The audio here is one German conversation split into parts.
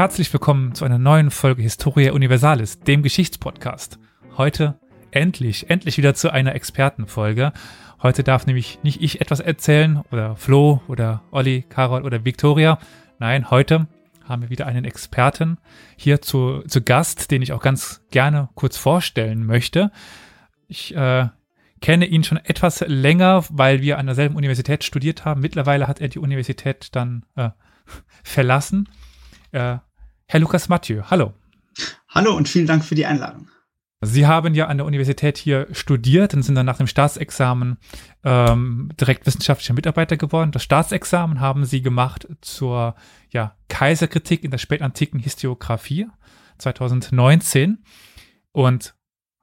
Herzlich willkommen zu einer neuen Folge Historia Universalis, dem Geschichtspodcast. Heute endlich, endlich wieder zu einer Expertenfolge. Heute darf nämlich nicht ich etwas erzählen oder Flo oder Olli, Carol oder Victoria. Nein, heute haben wir wieder einen Experten hier zu, zu Gast, den ich auch ganz gerne kurz vorstellen möchte. Ich äh, kenne ihn schon etwas länger, weil wir an derselben Universität studiert haben. Mittlerweile hat er die Universität dann äh, verlassen. Äh, Herr Lukas Mathieu, hallo. Hallo und vielen Dank für die Einladung. Sie haben ja an der Universität hier studiert und sind dann nach dem Staatsexamen ähm, direkt wissenschaftlicher Mitarbeiter geworden. Das Staatsexamen haben Sie gemacht zur ja, Kaiserkritik in der spätantiken Historiographie 2019. Und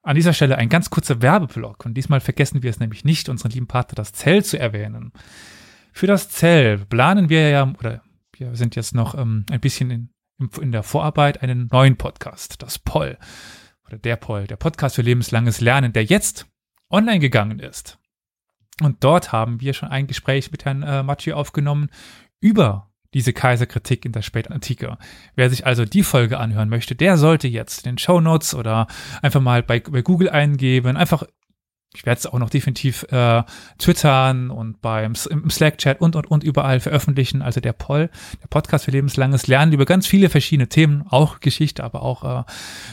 an dieser Stelle ein ganz kurzer Werbeblock. Und diesmal vergessen wir es nämlich nicht, unseren lieben Partner das Zell zu erwähnen. Für das Zell planen wir ja, oder wir sind jetzt noch ähm, ein bisschen in, in der Vorarbeit, einen neuen Podcast, das Poll oder der Poll, der Podcast für lebenslanges Lernen, der jetzt online gegangen ist. Und dort haben wir schon ein Gespräch mit Herrn äh, Mathieu aufgenommen über diese Kaiserkritik in der Spätantike. Wer sich also die Folge anhören möchte, der sollte jetzt in den Show Notes oder einfach mal bei, bei Google eingeben, einfach ich werde es auch noch definitiv äh, twittern und beim im Slack-Chat und und und überall veröffentlichen. Also der Poll, der Podcast für lebenslanges Lernen über ganz viele verschiedene Themen, auch Geschichte, aber auch äh,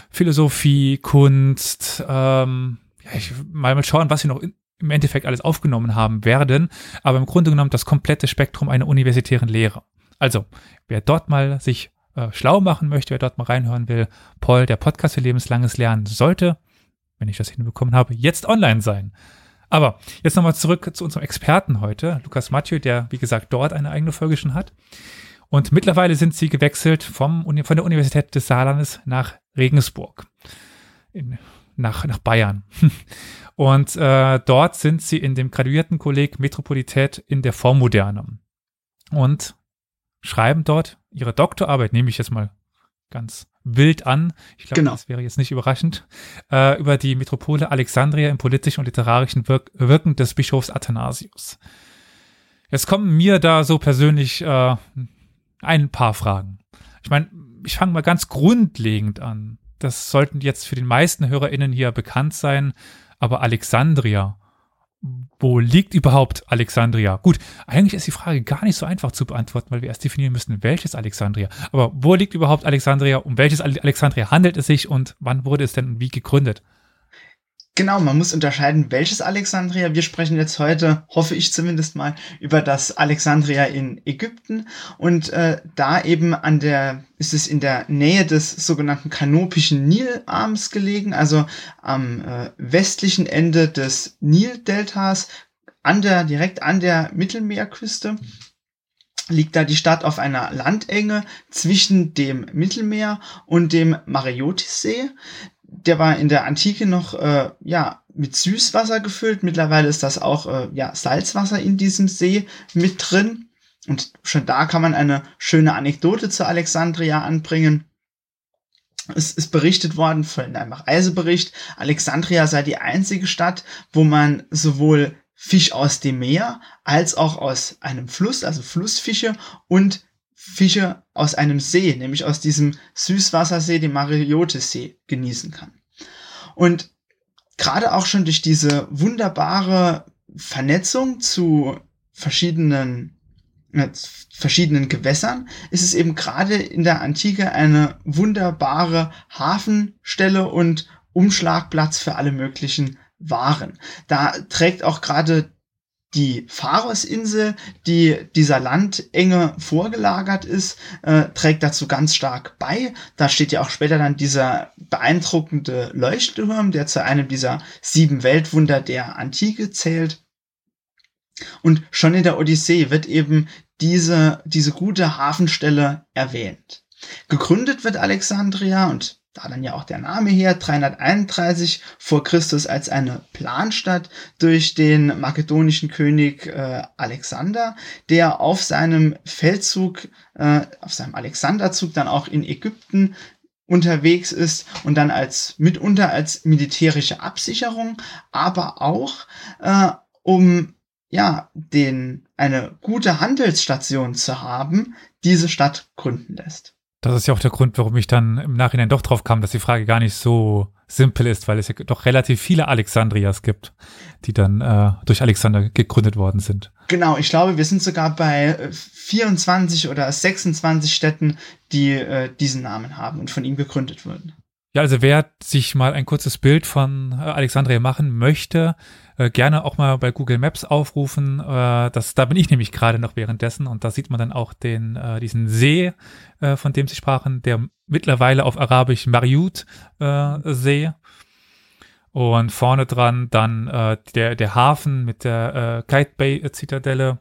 Philosophie, Kunst. Ähm, ja, ich mal mal schauen, was sie noch in, im Endeffekt alles aufgenommen haben werden. Aber im Grunde genommen das komplette Spektrum einer universitären Lehre. Also wer dort mal sich äh, schlau machen möchte, wer dort mal reinhören will, Paul, der Podcast für lebenslanges Lernen sollte wenn ich das hinbekommen habe, jetzt online sein. Aber jetzt nochmal zurück zu unserem Experten heute, Lukas Mathieu, der, wie gesagt, dort eine eigene Folge schon hat. Und mittlerweile sind sie gewechselt vom, von der Universität des Saarlandes nach Regensburg, in, nach, nach Bayern. Und äh, dort sind sie in dem Graduiertenkolleg Metropolität in der Vormoderne und schreiben dort ihre Doktorarbeit, nehme ich jetzt mal ganz wild an. Ich glaube, genau. das wäre jetzt nicht überraschend. Äh, über die Metropole Alexandria im politischen und literarischen Wirk Wirken des Bischofs Athanasius. Jetzt kommen mir da so persönlich äh, ein paar Fragen. Ich meine, ich fange mal ganz grundlegend an. Das sollten jetzt für den meisten HörerInnen hier bekannt sein, aber Alexandria wo liegt überhaupt Alexandria? Gut, eigentlich ist die Frage gar nicht so einfach zu beantworten, weil wir erst definieren müssen, welches Alexandria. Aber wo liegt überhaupt Alexandria? Um welches Alexandria handelt es sich und wann wurde es denn wie gegründet? Genau, man muss unterscheiden, welches Alexandria. Wir sprechen jetzt heute, hoffe ich zumindest mal, über das Alexandria in Ägypten. Und äh, da eben an der, ist es in der Nähe des sogenannten kanopischen Nilarms gelegen, also am äh, westlichen Ende des Nildeltas, an der, direkt an der Mittelmeerküste liegt da die Stadt auf einer Landenge zwischen dem Mittelmeer und dem Mariotissee der war in der Antike noch äh, ja mit Süßwasser gefüllt. Mittlerweile ist das auch äh, ja Salzwasser in diesem See mit drin. Und schon da kann man eine schöne Anekdote zu Alexandria anbringen. Es ist berichtet worden von einem Reisebericht, Alexandria sei die einzige Stadt, wo man sowohl Fisch aus dem Meer als auch aus einem Fluss, also Flussfische und Fische aus einem See, nämlich aus diesem Süßwassersee, dem Mariotis-See, genießen kann. Und gerade auch schon durch diese wunderbare Vernetzung zu verschiedenen äh, verschiedenen Gewässern ist es eben gerade in der Antike eine wunderbare Hafenstelle und Umschlagplatz für alle möglichen Waren. Da trägt auch gerade die Pharosinsel, die dieser Landenge vorgelagert ist, äh, trägt dazu ganz stark bei. Da steht ja auch später dann dieser beeindruckende Leuchtturm, der zu einem dieser sieben Weltwunder der Antike zählt. Und schon in der Odyssee wird eben diese, diese gute Hafenstelle erwähnt. Gegründet wird Alexandria und da dann ja auch der Name her, 331 vor Christus als eine Planstadt durch den makedonischen König äh, Alexander, der auf seinem Feldzug, äh, auf seinem Alexanderzug dann auch in Ägypten unterwegs ist und dann als mitunter als militärische Absicherung, aber auch äh, um ja den eine gute Handelsstation zu haben, diese Stadt gründen lässt. Das ist ja auch der Grund, warum ich dann im Nachhinein doch drauf kam, dass die Frage gar nicht so simpel ist, weil es ja doch relativ viele Alexandrias gibt, die dann äh, durch Alexander gegründet worden sind. Genau, ich glaube, wir sind sogar bei 24 äh, oder 26 Städten, die äh, diesen Namen haben und von ihm gegründet wurden. Ja, also wer sich mal ein kurzes Bild von äh, Alexandria machen möchte, äh, gerne auch mal bei Google Maps aufrufen. Äh, das, da bin ich nämlich gerade noch währenddessen und da sieht man dann auch den, äh, diesen See, äh, von dem sie sprachen, der mittlerweile auf Arabisch Mariut äh, See. Und vorne dran dann äh, der, der Hafen mit der äh, Kite Bay Zitadelle.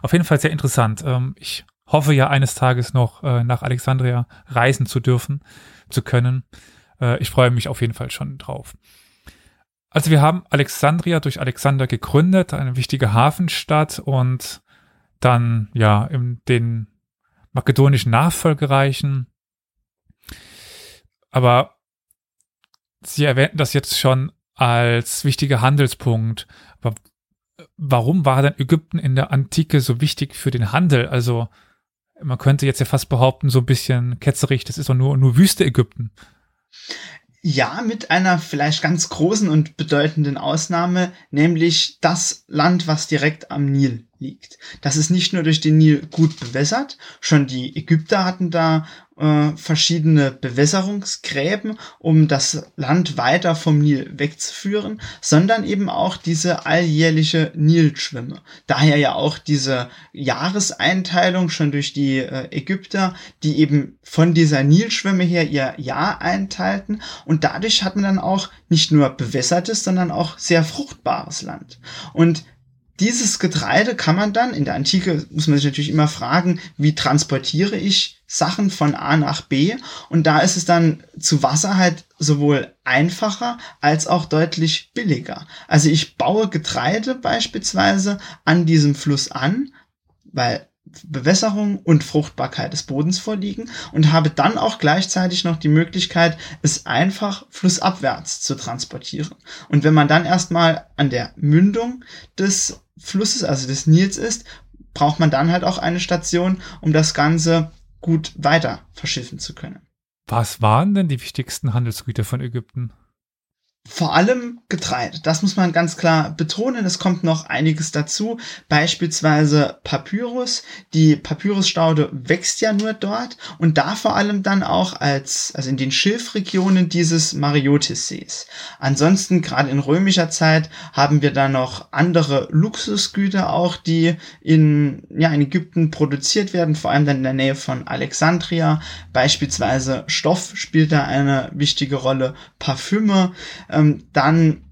Auf jeden Fall sehr interessant. Ähm, ich hoffe ja eines Tages noch äh, nach Alexandria reisen zu dürfen, zu können. Äh, ich freue mich auf jeden Fall schon drauf. Also wir haben Alexandria durch Alexander gegründet, eine wichtige Hafenstadt und dann ja in den makedonischen Nachfolgereichen. Aber Sie erwähnten das jetzt schon als wichtiger Handelspunkt. Aber warum war denn Ägypten in der Antike so wichtig für den Handel? Also man könnte jetzt ja fast behaupten, so ein bisschen ketzerig, das ist doch nur, nur Wüste Ägypten. Ja, mit einer vielleicht ganz großen und bedeutenden Ausnahme, nämlich das Land, was direkt am Nil liegt. Das ist nicht nur durch den Nil gut bewässert, schon die Ägypter hatten da äh, verschiedene Bewässerungsgräben, um das Land weiter vom Nil wegzuführen, sondern eben auch diese alljährliche Nilschwimme. Daher ja auch diese Jahreseinteilung schon durch die äh, Ägypter, die eben von dieser Nilschwimme her ihr Jahr einteilten und dadurch hat man dann auch nicht nur bewässertes, sondern auch sehr fruchtbares Land. Und dieses Getreide kann man dann, in der Antike muss man sich natürlich immer fragen, wie transportiere ich Sachen von A nach B? Und da ist es dann zu Wasser halt sowohl einfacher als auch deutlich billiger. Also ich baue Getreide beispielsweise an diesem Fluss an, weil Bewässerung und Fruchtbarkeit des Bodens vorliegen und habe dann auch gleichzeitig noch die Möglichkeit, es einfach flussabwärts zu transportieren. Und wenn man dann erstmal an der Mündung des Flusses, also des Nils ist, braucht man dann halt auch eine Station, um das Ganze gut weiter verschiffen zu können. Was waren denn die wichtigsten Handelsgüter von Ägypten? Vor allem Getreide. Das muss man ganz klar betonen. Es kommt noch einiges dazu. Beispielsweise Papyrus. Die Papyrusstaude wächst ja nur dort und da vor allem dann auch als, also in den Schilfregionen dieses Mariotissees. Ansonsten, gerade in römischer Zeit, haben wir da noch andere Luxusgüter auch, die in, ja, in Ägypten produziert werden, vor allem dann in der Nähe von Alexandria. Beispielsweise Stoff spielt da eine wichtige Rolle. Parfüme ähm, dann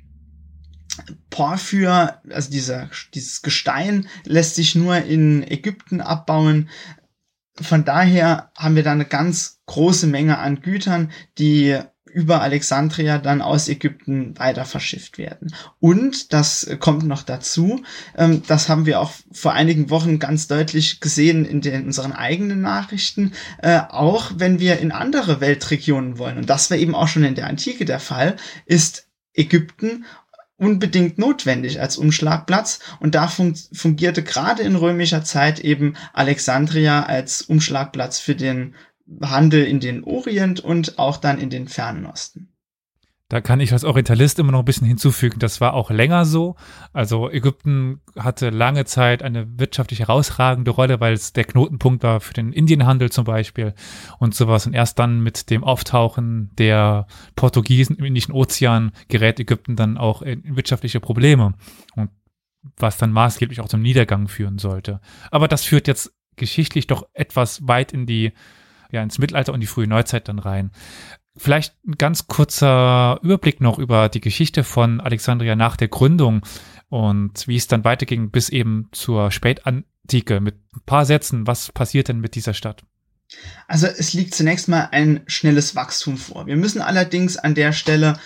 Porphyr, also dieser, dieses Gestein lässt sich nur in Ägypten abbauen. Von daher haben wir da eine ganz große Menge an Gütern, die über Alexandria dann aus Ägypten weiter verschifft werden. Und das kommt noch dazu, ähm, das haben wir auch vor einigen Wochen ganz deutlich gesehen in, den, unseren eigenen Nachrichten, äh, auch wenn wir in andere Weltregionen wollen, und das war eben auch schon in der Antike der Fall, ist Ägypten unbedingt notwendig als Umschlagplatz und da fun fungierte gerade in römischer Zeit eben Alexandria als Umschlagplatz für den Handel in den Orient und auch dann in den Fernen Osten. Da kann ich als Orientalist immer noch ein bisschen hinzufügen, das war auch länger so. Also Ägypten hatte lange Zeit eine wirtschaftlich herausragende Rolle, weil es der Knotenpunkt war für den Indienhandel zum Beispiel und sowas. Und erst dann mit dem Auftauchen der Portugiesen im Indischen Ozean gerät Ägypten dann auch in wirtschaftliche Probleme. Und was dann maßgeblich auch zum Niedergang führen sollte. Aber das führt jetzt geschichtlich doch etwas weit in die ja, ins Mittelalter und die frühe Neuzeit dann rein. Vielleicht ein ganz kurzer Überblick noch über die Geschichte von Alexandria nach der Gründung und wie es dann weiterging bis eben zur Spätantike. Mit ein paar Sätzen, was passiert denn mit dieser Stadt? Also es liegt zunächst mal ein schnelles Wachstum vor. Wir müssen allerdings an der Stelle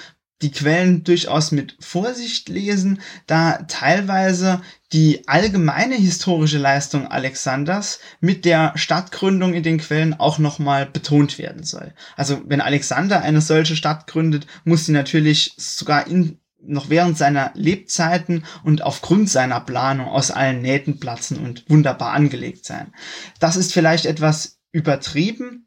die Quellen durchaus mit Vorsicht lesen, da teilweise die allgemeine historische Leistung Alexanders mit der Stadtgründung in den Quellen auch nochmal betont werden soll. Also wenn Alexander eine solche Stadt gründet, muss sie natürlich sogar in noch während seiner Lebzeiten und aufgrund seiner Planung aus allen Nähten platzen und wunderbar angelegt sein. Das ist vielleicht etwas übertrieben,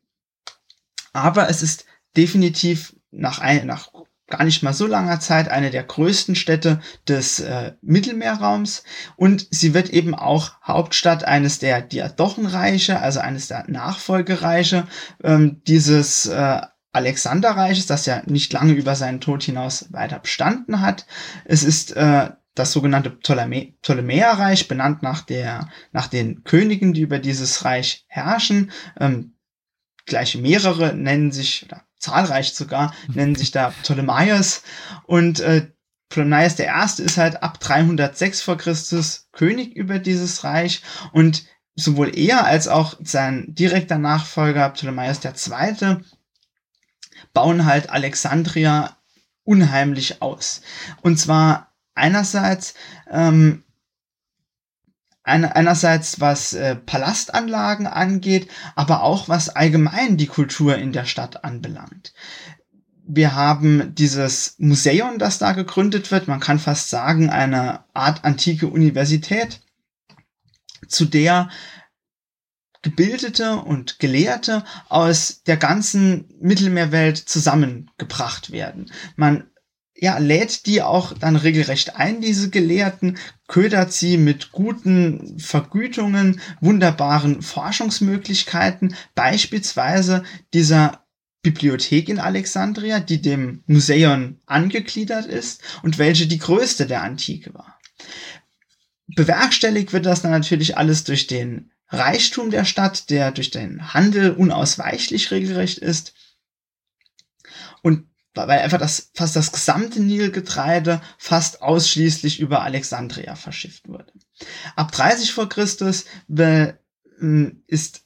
Aber es ist definitiv nach, ein, nach gar nicht mal so langer Zeit eine der größten Städte des äh, Mittelmeerraums und sie wird eben auch Hauptstadt eines der Diadochenreiche, also eines der Nachfolgereiche ähm, dieses äh, Alexanderreiches, das ja nicht lange über seinen Tod hinaus weiter bestanden hat. Es ist äh, das sogenannte Ptolemäerreich, benannt nach, der, nach den Königen, die über dieses Reich herrschen. Ähm, gleich mehrere nennen sich, oder zahlreich sogar, nennen sich da Ptolemaios. Und äh, Ptolemaios der Erste ist halt ab 306 vor Christus König über dieses Reich und sowohl er als auch sein direkter Nachfolger Ptolemaios der Zweite bauen halt Alexandria unheimlich aus. Und zwar einerseits ähm, einerseits was äh, Palastanlagen angeht, aber auch was allgemein die Kultur in der Stadt anbelangt. Wir haben dieses Museum, das da gegründet wird, man kann fast sagen, eine Art antike Universität, zu der Gebildete und Gelehrte aus der ganzen Mittelmeerwelt zusammengebracht werden. Man ja, lädt die auch dann regelrecht ein, diese Gelehrten, ködert sie mit guten Vergütungen, wunderbaren Forschungsmöglichkeiten, beispielsweise dieser Bibliothek in Alexandria, die dem Museum angegliedert ist und welche die größte der Antike war. Bewerkstelligt wird das dann natürlich alles durch den Reichtum der Stadt, der durch den Handel unausweichlich regelrecht ist. Und weil einfach das, fast das gesamte Nilgetreide fast ausschließlich über Alexandria verschifft wurde. Ab 30 vor Christus ist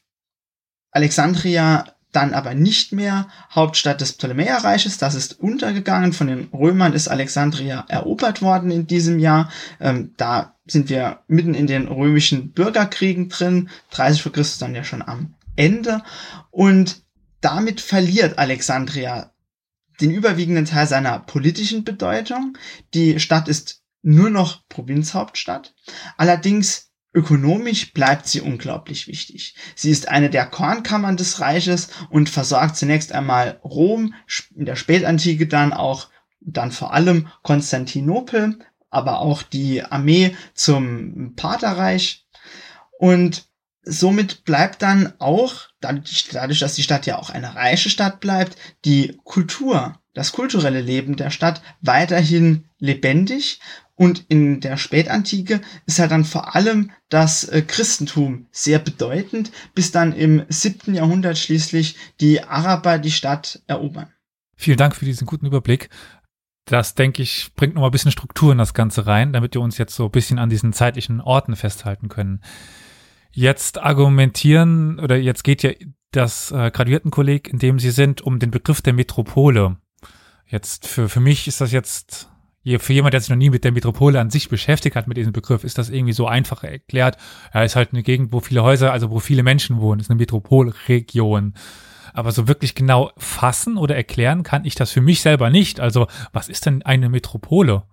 Alexandria dann aber nicht mehr Hauptstadt des Ptolemäerreiches. Das ist untergegangen. Von den Römern ist Alexandria erobert worden in diesem Jahr. Ähm, da sind wir mitten in den römischen Bürgerkriegen drin. 30 vor Christus dann ja schon am Ende. Und damit verliert Alexandria den überwiegenden Teil seiner politischen Bedeutung. Die Stadt ist nur noch Provinzhauptstadt. Allerdings ökonomisch bleibt sie unglaublich wichtig. Sie ist eine der Kornkammern des Reiches und versorgt zunächst einmal Rom, in der Spätantike dann auch, dann vor allem Konstantinopel, aber auch die Armee zum Paterreich. Und somit bleibt dann auch, dadurch, dass die Stadt ja auch eine reiche Stadt bleibt, die Kultur, das kulturelle Leben der Stadt weiterhin lebendig. Und in der Spätantike ist halt dann vor allem das äh, Christentum sehr bedeutend, bis dann im siebten Jahrhundert schließlich die Araber die Stadt erobern. Vielen Dank für diesen guten Überblick. Das, denke ich, bringt noch mal ein bisschen Struktur in das Ganze rein, damit wir uns jetzt so ein bisschen an diesen zeitlichen Orten festhalten können jetzt argumentieren oder jetzt geht ja das äh, Graduiertenkolleg, in dem Sie sind, um den Begriff der Metropole. Jetzt für, für mich ist das jetzt, für jemand, der sich noch nie mit der Metropole an sich beschäftigt hat, mit diesem Begriff, ist das irgendwie so einfach erklärt. Ja, ist halt eine Gegend, wo viele Häuser, also wo viele Menschen wohnen, ist eine Metropolregion. Aber so wirklich genau fassen oder erklären kann ich das für mich selber nicht. Also, was ist denn eine Metropole?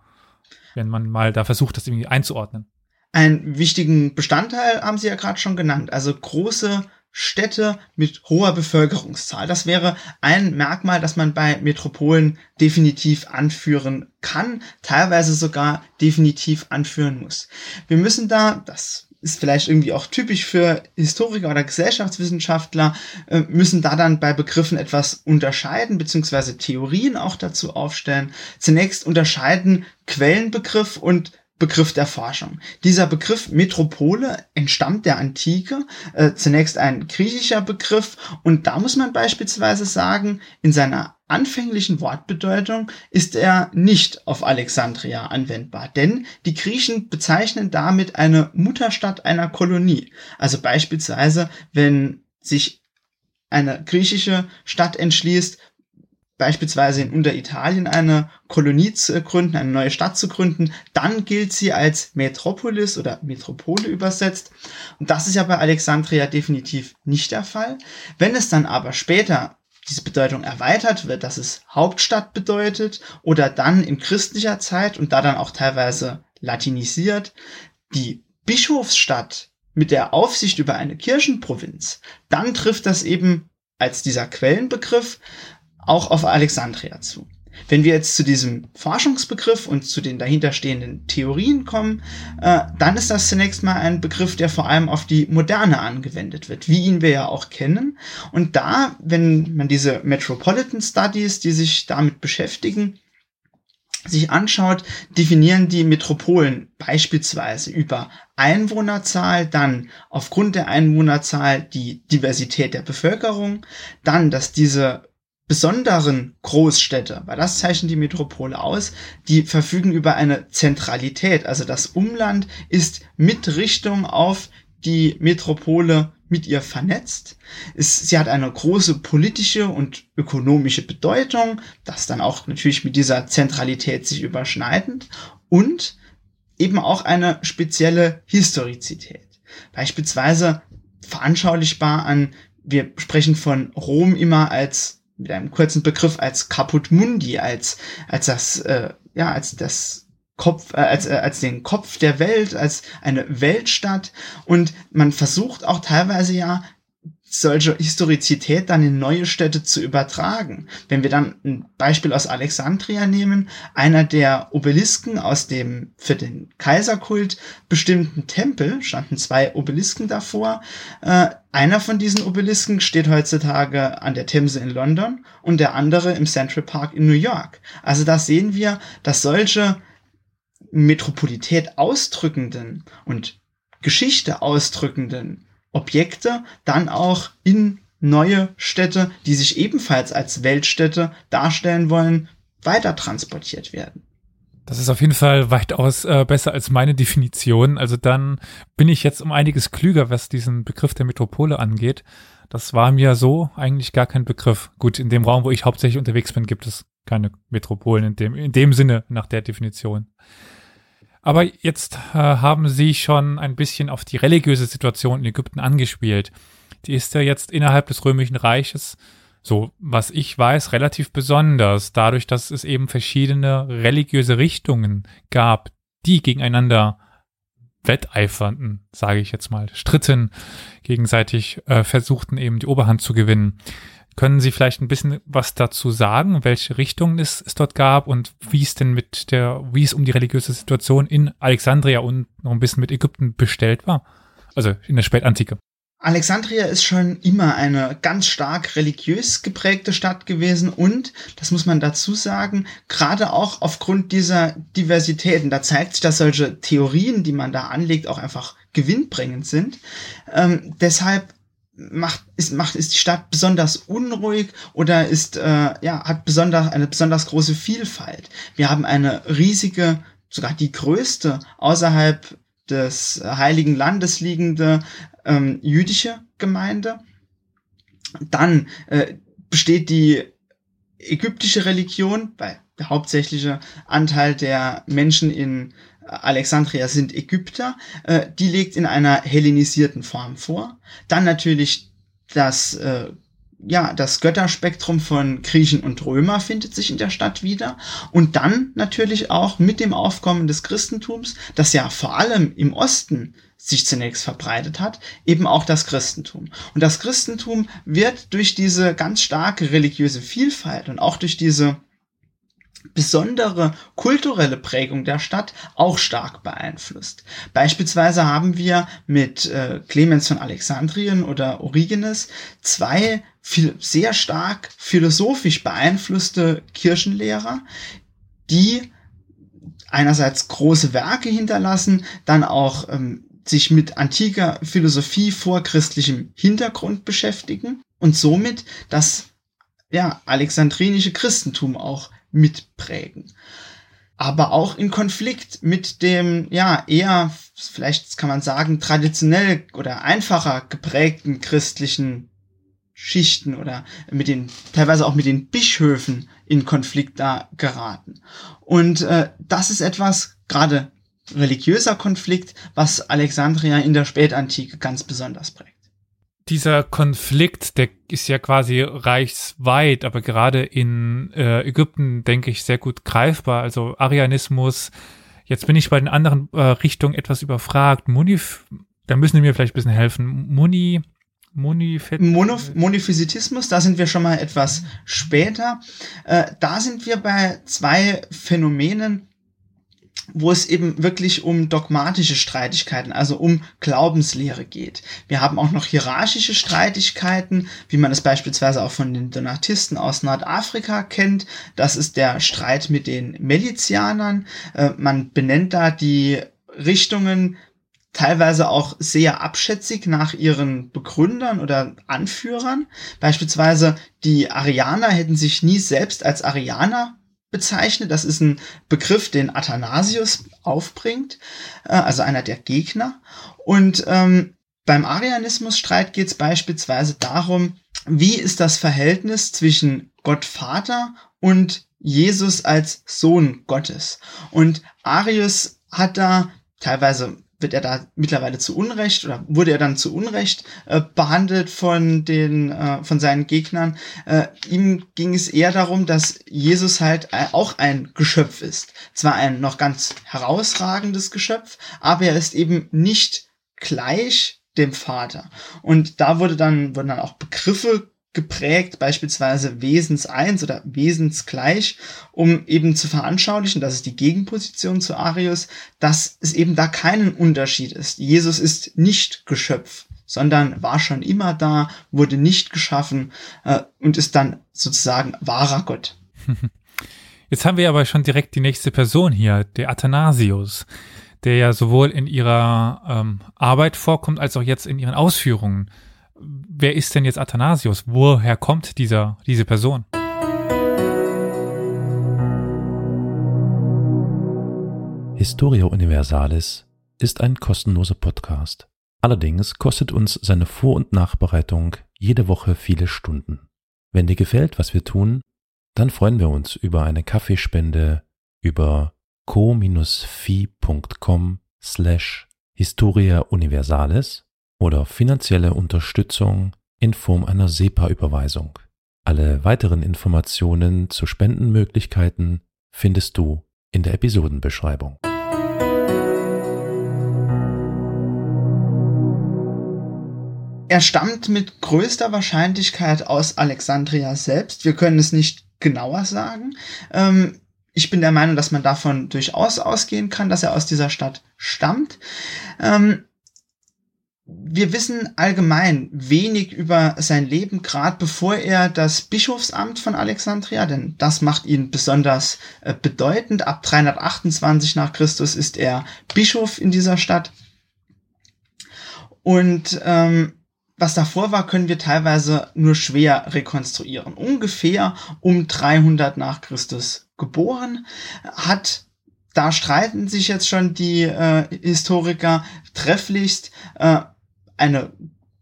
Wenn man mal da versucht, das irgendwie einzuordnen. Einen wichtigen Bestandteil haben Sie ja gerade schon genannt, also große Städte mit hoher Bevölkerungszahl. Das wäre ein Merkmal, das man bei Metropolen definitiv anführen kann, teilweise sogar definitiv anführen muss. Wir müssen da, das ist vielleicht irgendwie auch typisch für Historiker oder Gesellschaftswissenschaftler, äh, müssen da dann bei Begriffen etwas unterscheiden, beziehungsweise Theorien auch dazu aufstellen. Zunächst unterscheiden Quellenbegriff und Begriff der Forschung. Dieser Begriff Metropole entstammt der Antike, äh, zunächst ein griechischer Begriff und da muss man beispielsweise sagen, in seiner anfänglichen Wortbedeutung ist er nicht auf Alexandria anwendbar, denn die Griechen bezeichnen damit eine Mutterstadt einer Kolonie. Also beispielsweise, wenn sich eine griechische Stadt entschließt, beispielsweise in Unteritalien eine Kolonie zu gründen, eine neue Stadt zu gründen, dann gilt sie als Metropolis oder Metropole übersetzt. Und das ist ja bei Alexandria definitiv nicht der Fall. Wenn es dann aber später diese Bedeutung erweitert wird, dass es Hauptstadt bedeutet oder dann in christlicher Zeit und da dann auch teilweise latinisiert, die Bischofsstadt mit der Aufsicht über eine Kirchenprovinz, dann trifft das eben als dieser Quellenbegriff auch auf Alexandria zu. Wenn wir jetzt zu diesem Forschungsbegriff und zu den dahinterstehenden Theorien kommen, äh, dann ist das zunächst mal ein Begriff, der vor allem auf die Moderne angewendet wird, wie ihn wir ja auch kennen. Und da, wenn man diese Metropolitan Studies, die sich damit beschäftigen, sich anschaut, definieren die Metropolen beispielsweise über Einwohnerzahl, dann aufgrund der Einwohnerzahl die Diversität der Bevölkerung, dann, dass diese besonderen Großstädte, weil das zeichnet die Metropole aus, die verfügen über eine Zentralität. Also das Umland ist mit Richtung auf die Metropole mit ihr vernetzt. Es, sie hat eine große politische und ökonomische Bedeutung, das dann auch natürlich mit dieser Zentralität sich überschneidend und eben auch eine spezielle Historizität. Beispielsweise veranschaulichbar an, wir sprechen von Rom immer als mit einem kurzen Begriff als Caput Mundi, als, als das, äh, ja, als das Kopf, äh, als, äh, als den Kopf der Welt, als eine Weltstadt. Und man versucht auch teilweise ja solche Historizität dann in neue Städte zu übertragen. Wenn wir dann ein Beispiel aus Alexandria nehmen, einer der Obelisken aus dem für den Kaiserkult bestimmten Tempel, standen zwei Obelisken davor. Äh, einer von diesen Obelisken steht heutzutage an der Themse in London und der andere im Central Park in New York. Also da sehen wir, dass solche Metropolität ausdrückenden und Geschichte ausdrückenden Objekte dann auch in neue Städte, die sich ebenfalls als Weltstädte darstellen wollen, weiter transportiert werden. Das ist auf jeden Fall weitaus äh, besser als meine Definition. Also dann bin ich jetzt um einiges klüger, was diesen Begriff der Metropole angeht. Das war mir so eigentlich gar kein Begriff. Gut, in dem Raum, wo ich hauptsächlich unterwegs bin, gibt es keine Metropolen in dem, in dem Sinne nach der Definition. Aber jetzt äh, haben Sie schon ein bisschen auf die religiöse Situation in Ägypten angespielt. Die ist ja jetzt innerhalb des Römischen Reiches, so was ich weiß, relativ besonders, dadurch, dass es eben verschiedene religiöse Richtungen gab, die gegeneinander wetteifernden, sage ich jetzt mal, stritten, gegenseitig äh, versuchten eben die Oberhand zu gewinnen. Können Sie vielleicht ein bisschen was dazu sagen, welche Richtungen es, es dort gab und wie es denn mit der, wie es um die religiöse Situation in Alexandria und noch ein bisschen mit Ägypten bestellt war? Also in der Spätantike. Alexandria ist schon immer eine ganz stark religiös geprägte Stadt gewesen und, das muss man dazu sagen, gerade auch aufgrund dieser Diversitäten, da zeigt sich, dass solche Theorien, die man da anlegt, auch einfach gewinnbringend sind. Ähm, deshalb macht ist macht ist die Stadt besonders unruhig oder ist äh, ja hat besonders eine besonders große Vielfalt. Wir haben eine riesige, sogar die größte außerhalb des Heiligen Landes liegende ähm, jüdische Gemeinde. Dann äh, besteht die ägyptische Religion, weil der hauptsächliche Anteil der Menschen in Alexandria sind Ägypter, äh, die legt in einer hellenisierten Form vor. Dann natürlich das, äh, ja, das Götterspektrum von Griechen und Römer findet sich in der Stadt wieder. Und dann natürlich auch mit dem Aufkommen des Christentums, das ja vor allem im Osten sich zunächst verbreitet hat, eben auch das Christentum. Und das Christentum wird durch diese ganz starke religiöse Vielfalt und auch durch diese besondere kulturelle Prägung der Stadt auch stark beeinflusst. Beispielsweise haben wir mit äh, Clemens von Alexandrien oder Origenes zwei viel, sehr stark philosophisch beeinflusste Kirchenlehrer, die einerseits große Werke hinterlassen, dann auch ähm, sich mit antiker Philosophie vor christlichem Hintergrund beschäftigen und somit das ja, alexandrinische Christentum auch mitprägen. Aber auch in Konflikt mit dem, ja, eher, vielleicht kann man sagen, traditionell oder einfacher geprägten christlichen Schichten oder mit den, teilweise auch mit den Bischöfen in Konflikt da geraten. Und äh, das ist etwas, gerade religiöser Konflikt, was Alexandria in der Spätantike ganz besonders prägt dieser Konflikt, der ist ja quasi reichsweit, aber gerade in äh, Ägypten, denke ich, sehr gut greifbar. Also Arianismus. Jetzt bin ich bei den anderen äh, Richtungen etwas überfragt. Muni, da müssen Sie mir vielleicht ein bisschen helfen. Muni Monoph Monophysitismus, da sind wir schon mal etwas später. Äh, da sind wir bei zwei Phänomenen, wo es eben wirklich um dogmatische Streitigkeiten, also um Glaubenslehre geht. Wir haben auch noch hierarchische Streitigkeiten, wie man es beispielsweise auch von den Donatisten aus Nordafrika kennt. Das ist der Streit mit den Melizianern. Äh, man benennt da die Richtungen teilweise auch sehr abschätzig nach ihren Begründern oder Anführern. Beispielsweise die Arianer hätten sich nie selbst als Arianer bezeichnet. Das ist ein Begriff, den Athanasius aufbringt, äh, also einer der Gegner. Und ähm, beim Arianismus-Streit geht es beispielsweise darum, wie ist das Verhältnis zwischen Gott Vater und Jesus als Sohn Gottes. Und Arius hat da teilweise wird er da mittlerweile zu Unrecht oder wurde er dann zu Unrecht äh, behandelt von den äh, von seinen Gegnern. Äh, ihm ging es eher darum, dass Jesus halt äh, auch ein Geschöpf ist. Zwar ein noch ganz herausragendes Geschöpf, aber er ist eben nicht gleich dem Vater. Und da wurde dann wurden dann auch Begriffe geprägt, beispielsweise Wesens 1 oder Wesensgleich, um eben zu veranschaulichen, das ist die Gegenposition zu Arius, dass es eben da keinen Unterschied ist. Jesus ist nicht Geschöpf, sondern war schon immer da, wurde nicht geschaffen äh, und ist dann sozusagen wahrer Gott. Jetzt haben wir aber schon direkt die nächste Person hier, der Athanasius, der ja sowohl in ihrer ähm, Arbeit vorkommt als auch jetzt in ihren Ausführungen wer ist denn jetzt Athanasius? Woher kommt dieser, diese Person? Historia Universalis ist ein kostenloser Podcast. Allerdings kostet uns seine Vor- und Nachbereitung jede Woche viele Stunden. Wenn dir gefällt, was wir tun, dann freuen wir uns über eine Kaffeespende über co-fi.com slash Historia Universalis oder finanzielle Unterstützung in Form einer SEPA-Überweisung. Alle weiteren Informationen zu Spendenmöglichkeiten findest du in der Episodenbeschreibung. Er stammt mit größter Wahrscheinlichkeit aus Alexandria selbst. Wir können es nicht genauer sagen. Ähm, ich bin der Meinung, dass man davon durchaus ausgehen kann, dass er aus dieser Stadt stammt. Ähm, wir wissen allgemein wenig über sein Leben, gerade bevor er das Bischofsamt von Alexandria, denn das macht ihn besonders äh, bedeutend. Ab 328 nach Christus ist er Bischof in dieser Stadt. Und ähm, was davor war, können wir teilweise nur schwer rekonstruieren. Ungefähr um 300 nach Christus geboren, hat da streiten sich jetzt schon die äh, Historiker trefflichst. Äh, eine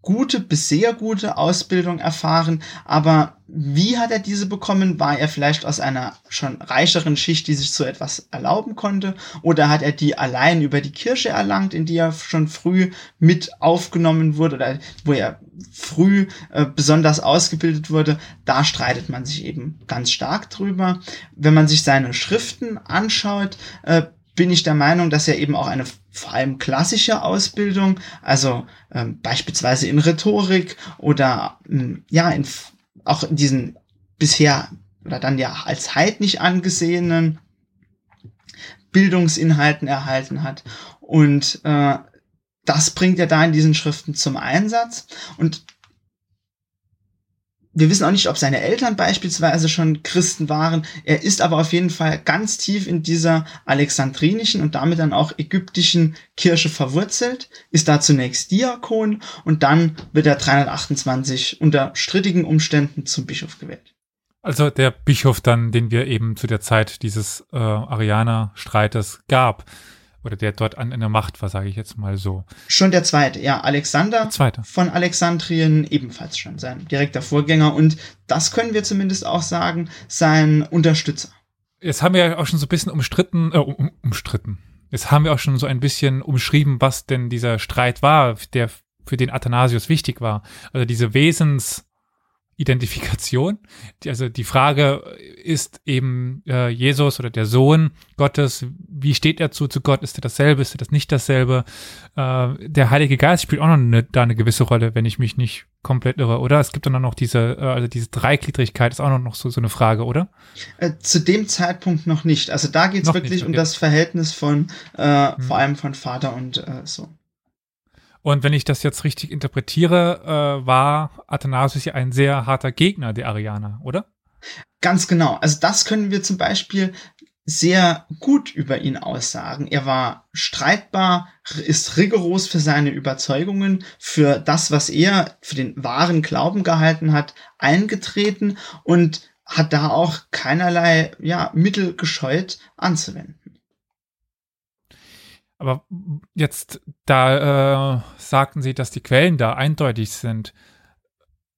gute bis sehr gute Ausbildung erfahren, aber wie hat er diese bekommen? War er vielleicht aus einer schon reicheren Schicht, die sich so etwas erlauben konnte? Oder hat er die allein über die Kirche erlangt, in die er schon früh mit aufgenommen wurde oder wo er früh äh, besonders ausgebildet wurde? Da streitet man sich eben ganz stark drüber. Wenn man sich seine Schriften anschaut, äh, bin ich der Meinung, dass er eben auch eine vor allem klassische Ausbildung, also ähm, beispielsweise in Rhetorik oder ähm, ja, in, auch in diesen bisher oder dann ja als heidnig angesehenen Bildungsinhalten erhalten hat. Und äh, das bringt er da in diesen Schriften zum Einsatz. Und wir wissen auch nicht, ob seine Eltern beispielsweise schon Christen waren. Er ist aber auf jeden Fall ganz tief in dieser alexandrinischen und damit dann auch ägyptischen Kirche verwurzelt, ist da zunächst Diakon und dann wird er 328 unter strittigen Umständen zum Bischof gewählt. Also der Bischof dann, den wir eben zu der Zeit dieses äh, Arianer-Streites gab oder der dort an, in der Macht war, sage ich jetzt mal so. Schon der zweite, ja, Alexander zweite. von Alexandrien ebenfalls schon sein direkter Vorgänger und das können wir zumindest auch sagen, sein Unterstützer. Jetzt haben wir ja auch schon so ein bisschen umstritten, äh, um, umstritten. Jetzt haben wir auch schon so ein bisschen umschrieben, was denn dieser Streit war, der für den Athanasius wichtig war. Also diese Wesensidentifikation, die, also die Frage, ist eben äh, Jesus oder der Sohn Gottes. Wie steht er zu, zu Gott? Ist er dasselbe? Ist er das nicht dasselbe? Äh, der Heilige Geist spielt auch noch eine, da eine gewisse Rolle, wenn ich mich nicht komplett irre, oder? Es gibt dann auch noch diese, äh, also diese Dreigliedrigkeit ist auch noch so, so eine Frage, oder? Äh, zu dem Zeitpunkt noch nicht. Also da geht es wirklich nicht, okay. um das Verhältnis von, äh, hm. vor allem von Vater und äh, Sohn. Und wenn ich das jetzt richtig interpretiere, äh, war Athanasius ja ein sehr harter Gegner der Arianer, oder? Ganz genau. Also das können wir zum Beispiel sehr gut über ihn aussagen. Er war streitbar, ist rigoros für seine Überzeugungen, für das, was er für den wahren Glauben gehalten hat, eingetreten und hat da auch keinerlei ja, Mittel gescheut anzuwenden. Aber jetzt, da äh, sagten Sie, dass die Quellen da eindeutig sind.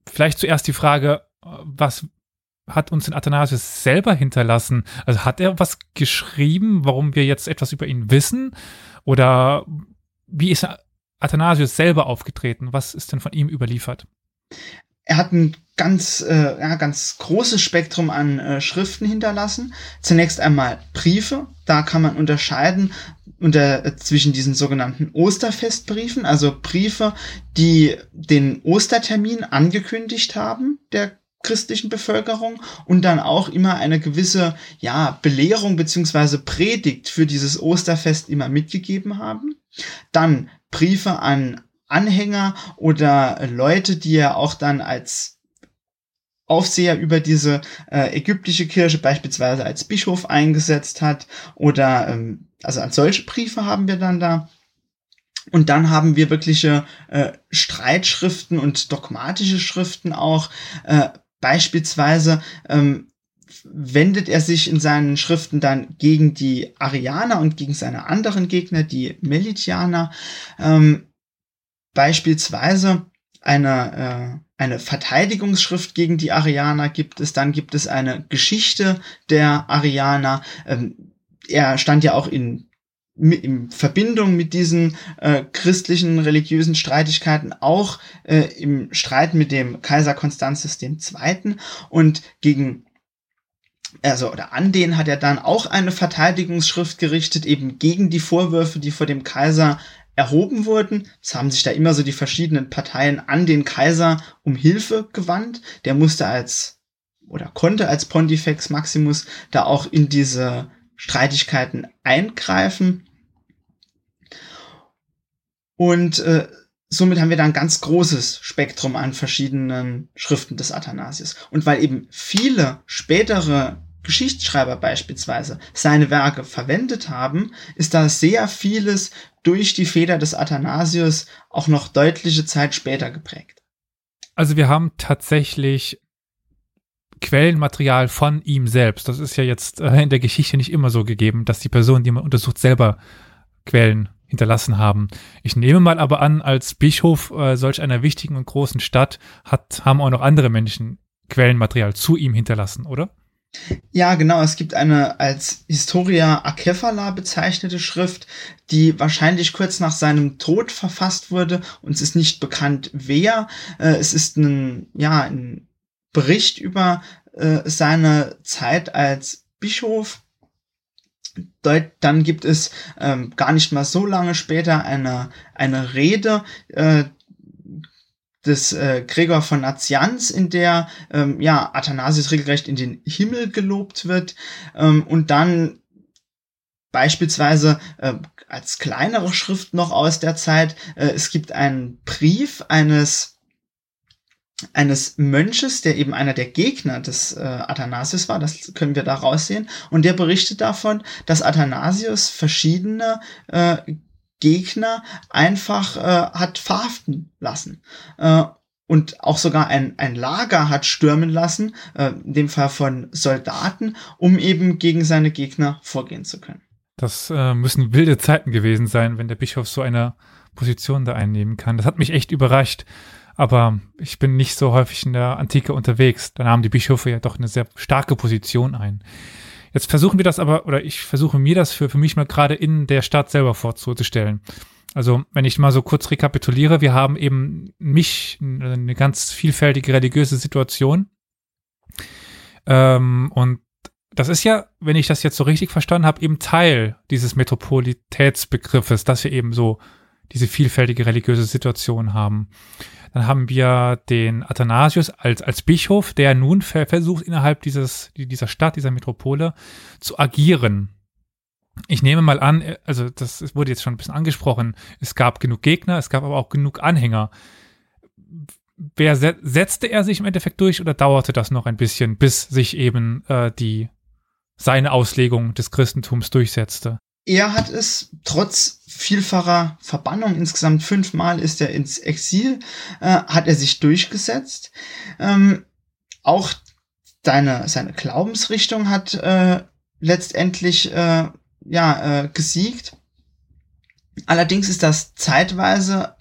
Vielleicht zuerst die Frage, was hat uns den Athanasius selber hinterlassen? Also hat er was geschrieben, warum wir jetzt etwas über ihn wissen? Oder wie ist Athanasius selber aufgetreten? Was ist denn von ihm überliefert? Er hat ein ganz, äh, ja, ganz großes Spektrum an äh, Schriften hinterlassen. Zunächst einmal Briefe. Da kann man unterscheiden unter, äh, zwischen diesen sogenannten Osterfestbriefen, also Briefe, die den Ostertermin angekündigt haben, der christlichen Bevölkerung und dann auch immer eine gewisse ja Belehrung beziehungsweise Predigt für dieses Osterfest immer mitgegeben haben. Dann Briefe an Anhänger oder Leute, die er auch dann als Aufseher über diese äh, ägyptische Kirche beispielsweise als Bischof eingesetzt hat oder ähm, also solche Briefe haben wir dann da. Und dann haben wir wirkliche äh, Streitschriften und dogmatische Schriften auch. Äh, beispielsweise ähm, wendet er sich in seinen Schriften dann gegen die Arianer und gegen seine anderen Gegner, die Melitianer. Ähm, beispielsweise eine, äh, eine Verteidigungsschrift gegen die Arianer gibt es, dann gibt es eine Geschichte der Arianer. Ähm, er stand ja auch in in Verbindung mit diesen äh, christlichen religiösen Streitigkeiten auch äh, im Streit mit dem Kaiser Konstanzes II. und gegen also oder an den hat er dann auch eine Verteidigungsschrift gerichtet eben gegen die Vorwürfe, die vor dem Kaiser erhoben wurden. Es haben sich da immer so die verschiedenen Parteien an den Kaiser um Hilfe gewandt. Der musste als oder konnte als Pontifex Maximus da auch in diese Streitigkeiten eingreifen. Und äh, somit haben wir da ein ganz großes Spektrum an verschiedenen Schriften des Athanasius. Und weil eben viele spätere Geschichtsschreiber beispielsweise seine Werke verwendet haben, ist da sehr vieles durch die Feder des Athanasius auch noch deutliche Zeit später geprägt. Also wir haben tatsächlich Quellenmaterial von ihm selbst. Das ist ja jetzt äh, in der Geschichte nicht immer so gegeben, dass die Person, die man untersucht, selber Quellen hinterlassen haben. Ich nehme mal aber an, als Bischof äh, solch einer wichtigen und großen Stadt hat, haben auch noch andere Menschen Quellenmaterial zu ihm hinterlassen, oder? Ja, genau. Es gibt eine als Historia Acephala bezeichnete Schrift, die wahrscheinlich kurz nach seinem Tod verfasst wurde. Uns ist nicht bekannt, wer. Äh, es ist ein, ja, ein Bericht über äh, seine Zeit als Bischof. Dann gibt es ähm, gar nicht mal so lange später eine, eine Rede äh, des äh, Gregor von Nazianz, in der ähm, ja Athanasius regelrecht in den Himmel gelobt wird. Ähm, und dann beispielsweise äh, als kleinere Schrift noch aus der Zeit, äh, es gibt einen Brief eines eines Mönches, der eben einer der Gegner des äh, Athanasius war, das können wir da raussehen, und der berichtet davon, dass Athanasius verschiedene äh, Gegner einfach äh, hat verhaften lassen. Äh, und auch sogar ein, ein Lager hat stürmen lassen, äh, in dem Fall von Soldaten, um eben gegen seine Gegner vorgehen zu können. Das äh, müssen wilde Zeiten gewesen sein, wenn der Bischof so eine Position da einnehmen kann. Das hat mich echt überrascht. Aber ich bin nicht so häufig in der Antike unterwegs. Da nahmen die Bischöfe ja doch eine sehr starke Position ein. Jetzt versuchen wir das aber, oder ich versuche mir das für, für mich mal gerade in der Stadt selber vorzustellen. Also, wenn ich mal so kurz rekapituliere, wir haben eben mich, eine ganz vielfältige religiöse Situation. Ähm, und das ist ja, wenn ich das jetzt so richtig verstanden habe, eben Teil dieses Metropolitätsbegriffes, dass wir eben so diese vielfältige religiöse Situation haben. Dann haben wir den Athanasius als, als Bischof, der nun versucht, innerhalb dieses, dieser Stadt, dieser Metropole zu agieren. Ich nehme mal an, also das wurde jetzt schon ein bisschen angesprochen, es gab genug Gegner, es gab aber auch genug Anhänger. Wer setzte er sich im Endeffekt durch oder dauerte das noch ein bisschen, bis sich eben äh, die seine Auslegung des Christentums durchsetzte? Er hat es trotz vielfacher Verbannung, insgesamt fünfmal ist er ins Exil, äh, hat er sich durchgesetzt. Ähm, auch seine, seine Glaubensrichtung hat äh, letztendlich äh, ja, äh, gesiegt. Allerdings ist das zeitweise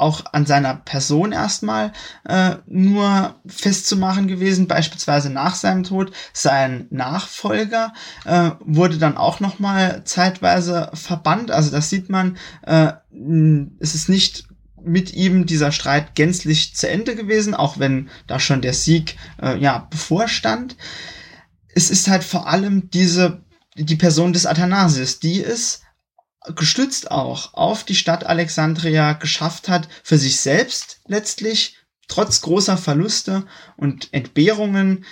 auch an seiner Person erstmal äh, nur festzumachen gewesen. Beispielsweise nach seinem Tod sein Nachfolger äh, wurde dann auch noch mal zeitweise verbannt. Also das sieht man. Äh, es ist nicht mit ihm dieser Streit gänzlich zu Ende gewesen, auch wenn da schon der Sieg äh, ja bevorstand. Es ist halt vor allem diese die Person des Athanasius, die es gestützt auch auf die Stadt Alexandria geschafft hat, für sich selbst letztlich trotz großer Verluste und Entbehrungen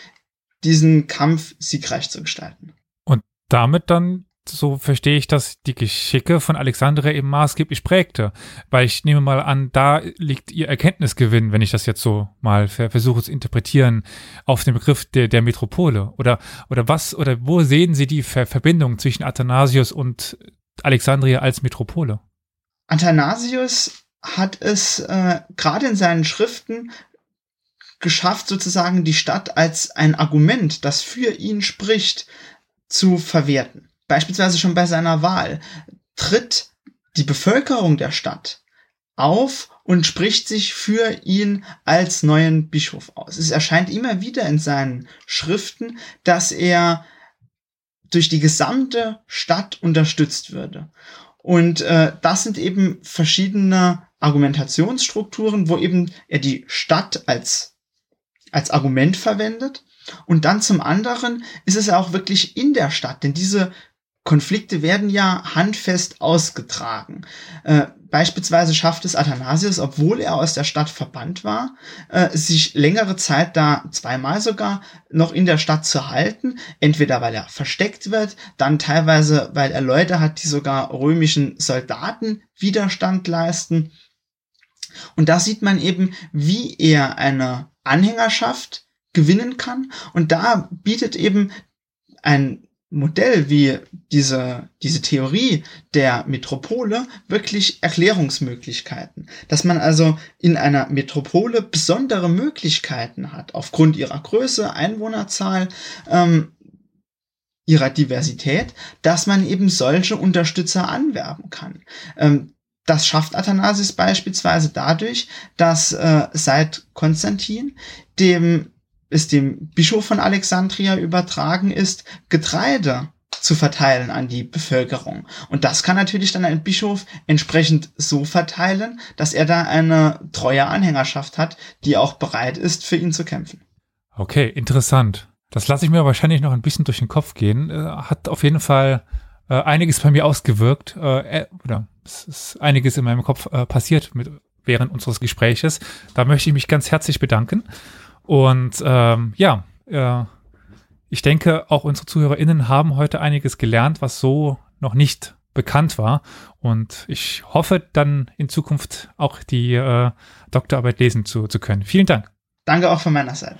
diesen Kampf siegreich zu gestalten. Und damit dann, so verstehe ich das, die Geschicke von Alexandria eben maßgeblich prägte. Weil ich nehme mal an, da liegt ihr Erkenntnisgewinn, wenn ich das jetzt so mal versuche zu interpretieren, auf den Begriff der, der Metropole. Oder, oder was, oder wo sehen Sie die Ver Verbindung zwischen Athanasius und Alexandria als Metropole? Athanasius hat es äh, gerade in seinen Schriften geschafft, sozusagen die Stadt als ein Argument, das für ihn spricht, zu verwerten. Beispielsweise schon bei seiner Wahl tritt die Bevölkerung der Stadt auf und spricht sich für ihn als neuen Bischof aus. Es erscheint immer wieder in seinen Schriften, dass er durch die gesamte Stadt unterstützt würde. Und äh, das sind eben verschiedene Argumentationsstrukturen, wo eben er die Stadt als, als Argument verwendet. Und dann zum anderen ist es ja auch wirklich in der Stadt, denn diese Konflikte werden ja handfest ausgetragen. Äh, beispielsweise schafft es Athanasius, obwohl er aus der Stadt verbannt war, äh, sich längere Zeit da zweimal sogar noch in der Stadt zu halten. Entweder weil er versteckt wird, dann teilweise, weil er Leute hat, die sogar römischen Soldaten Widerstand leisten. Und da sieht man eben, wie er eine Anhängerschaft gewinnen kann. Und da bietet eben ein Modell wie diese, diese Theorie der Metropole wirklich Erklärungsmöglichkeiten. Dass man also in einer Metropole besondere Möglichkeiten hat, aufgrund ihrer Größe, Einwohnerzahl, ähm, ihrer Diversität, dass man eben solche Unterstützer anwerben kann. Ähm, das schafft Athanasius beispielsweise dadurch, dass äh, seit Konstantin dem es dem Bischof von Alexandria übertragen ist, Getreide zu verteilen an die Bevölkerung. Und das kann natürlich dann ein Bischof entsprechend so verteilen, dass er da eine treue Anhängerschaft hat, die auch bereit ist, für ihn zu kämpfen. Okay, interessant. Das lasse ich mir wahrscheinlich noch ein bisschen durch den Kopf gehen. Äh, hat auf jeden Fall äh, einiges bei mir ausgewirkt. Äh, oder es ist einiges in meinem Kopf passiert mit, während unseres Gespräches. Da möchte ich mich ganz herzlich bedanken. Und ähm, ja, äh, ich denke, auch unsere ZuhörerInnen haben heute einiges gelernt, was so noch nicht bekannt war. Und ich hoffe dann in Zukunft auch die äh, Doktorarbeit lesen zu, zu können. Vielen Dank. Danke auch von meiner Seite.